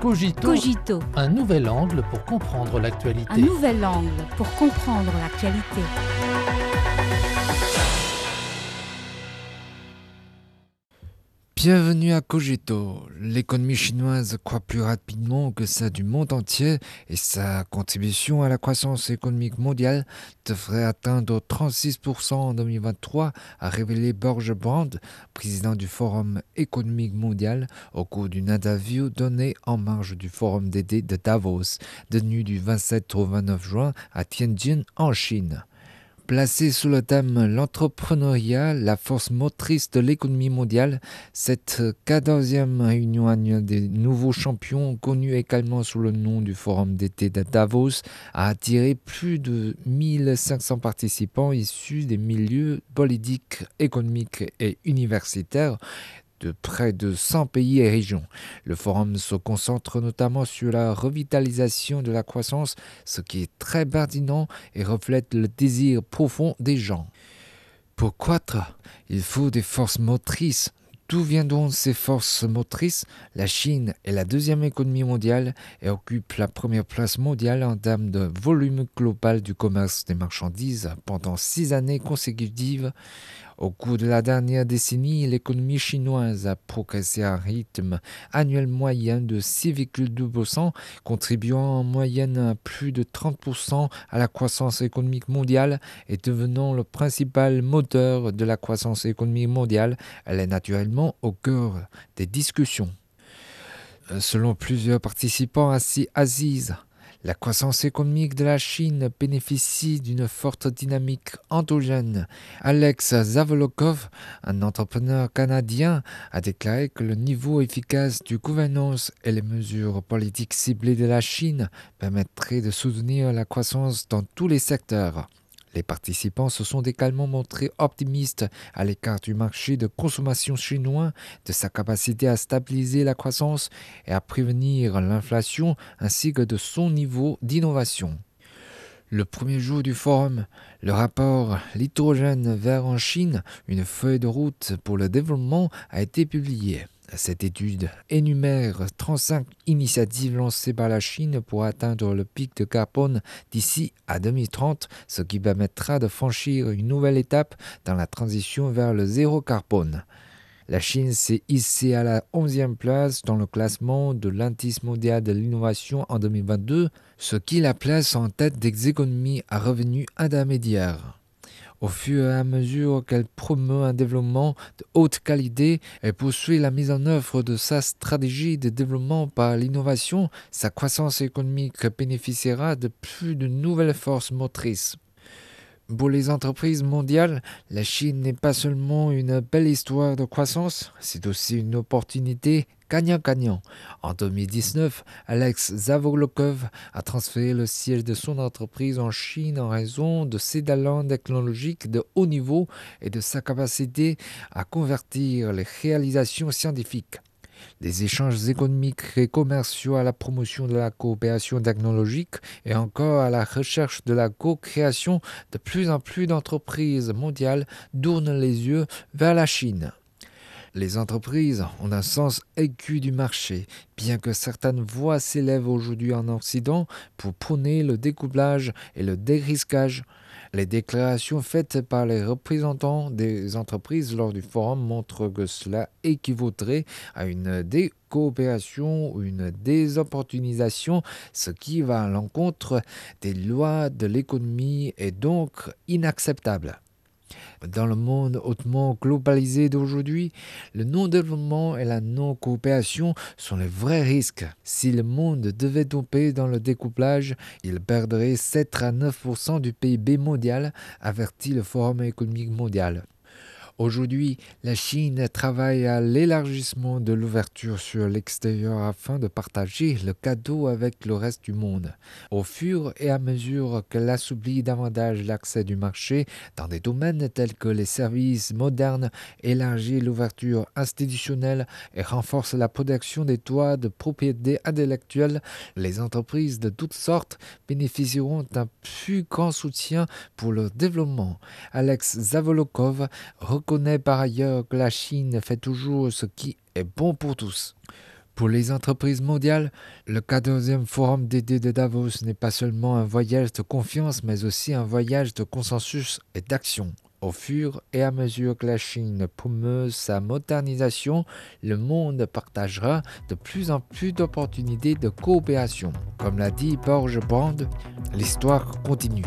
Cogito, Cogito, un nouvel angle pour comprendre l'actualité. un nouvel angle pour comprendre l'actualité. Bienvenue à Cogito. L'économie chinoise croît plus rapidement que celle du monde entier et sa contribution à la croissance économique mondiale devrait atteindre 36% en 2023, a révélé Borge Brand, président du Forum économique mondial, au cours d'une interview donnée en marge du Forum d'été de Davos, tenu du 27 au 29 juin à Tianjin, en Chine. Placé sous le thème L'entrepreneuriat, la force motrice de l'économie mondiale, cette 14e réunion annuelle des nouveaux champions, connue également sous le nom du Forum d'été de Davos, a attiré plus de 1500 participants issus des milieux politiques, économiques et universitaires de près de 100 pays et régions. Le forum se concentre notamment sur la revitalisation de la croissance, ce qui est très pertinent et reflète le désir profond des gens. Pour croître, il faut des forces motrices. D'où viendront ces forces motrices? La Chine est la deuxième économie mondiale et occupe la première place mondiale en termes de volume global du commerce des marchandises pendant six années consécutives. Au cours de la dernière décennie, l'économie chinoise a progressé à un rythme annuel moyen de 6,2%, contribuant en moyenne à plus de 30% à la croissance économique mondiale et devenant le principal moteur de la croissance économique mondiale. Elle est naturellement au cœur des discussions. Selon plusieurs participants assis Aziz, la croissance économique de la Chine bénéficie d'une forte dynamique endogène. Alex Zavolokov, un entrepreneur canadien, a déclaré que le niveau efficace du gouvernance et les mesures politiques ciblées de la Chine permettraient de soutenir la croissance dans tous les secteurs. Les participants se sont également montrés optimistes à l'écart du marché de consommation chinois, de sa capacité à stabiliser la croissance et à prévenir l'inflation, ainsi que de son niveau d'innovation. Le premier jour du forum, le rapport L'hydrogène vert en Chine, une feuille de route pour le développement, a été publié. Cette étude énumère 35 initiatives lancées par la Chine pour atteindre le pic de carbone d'ici à 2030, ce qui permettra de franchir une nouvelle étape dans la transition vers le zéro carbone. La Chine s'est hissée à la 11e place dans le classement de l'indice mondial de l'innovation en 2022, ce qui la place en tête des économies à revenus intermédiaires. Au fur et à mesure qu'elle promeut un développement de haute qualité et poursuit la mise en œuvre de sa stratégie de développement par l'innovation, sa croissance économique bénéficiera de plus de nouvelles forces motrices. Pour les entreprises mondiales, la Chine n'est pas seulement une belle histoire de croissance, c'est aussi une opportunité gagnant-gagnant. En 2019, Alex Zavolokov a transféré le siège de son entreprise en Chine en raison de ses talents technologiques de haut niveau et de sa capacité à convertir les réalisations scientifiques des échanges économiques et commerciaux à la promotion de la coopération technologique et encore à la recherche de la co-création, de plus en plus d'entreprises mondiales tournent les yeux vers la Chine. Les entreprises ont un sens aigu du marché, bien que certaines voix s'élèvent aujourd'hui en Occident pour prôner le découplage et le dérisquage. Les déclarations faites par les représentants des entreprises lors du forum montrent que cela équivaudrait à une décoopération ou une désopportunisation, ce qui va à l'encontre des lois de l'économie et donc inacceptable. Dans le monde hautement globalisé d'aujourd'hui, le non-développement et la non-coopération sont les vrais risques. Si le monde devait tomber dans le découplage, il perdrait 7 à 9% du PIB mondial, avertit le Forum économique mondial. Aujourd'hui, la Chine travaille à l'élargissement de l'ouverture sur l'extérieur afin de partager le cadeau avec le reste du monde. Au fur et à mesure qu'elle assouplit davantage l'accès du marché dans des domaines tels que les services modernes, élargit l'ouverture institutionnelle et renforce la protection des droits de propriété intellectuelle, les entreprises de toutes sortes bénéficieront d'un plus grand soutien pour leur développement. Alex Zavolokov reconnaît par ailleurs que la Chine fait toujours ce qui est bon pour tous. Pour les entreprises mondiales, le 14e forum d'été de Davos n'est pas seulement un voyage de confiance, mais aussi un voyage de consensus et d'action. Au fur et à mesure que la Chine promeut sa modernisation, le monde partagera de plus en plus d'opportunités de coopération. Comme l'a dit Borges Brand, l'histoire continue.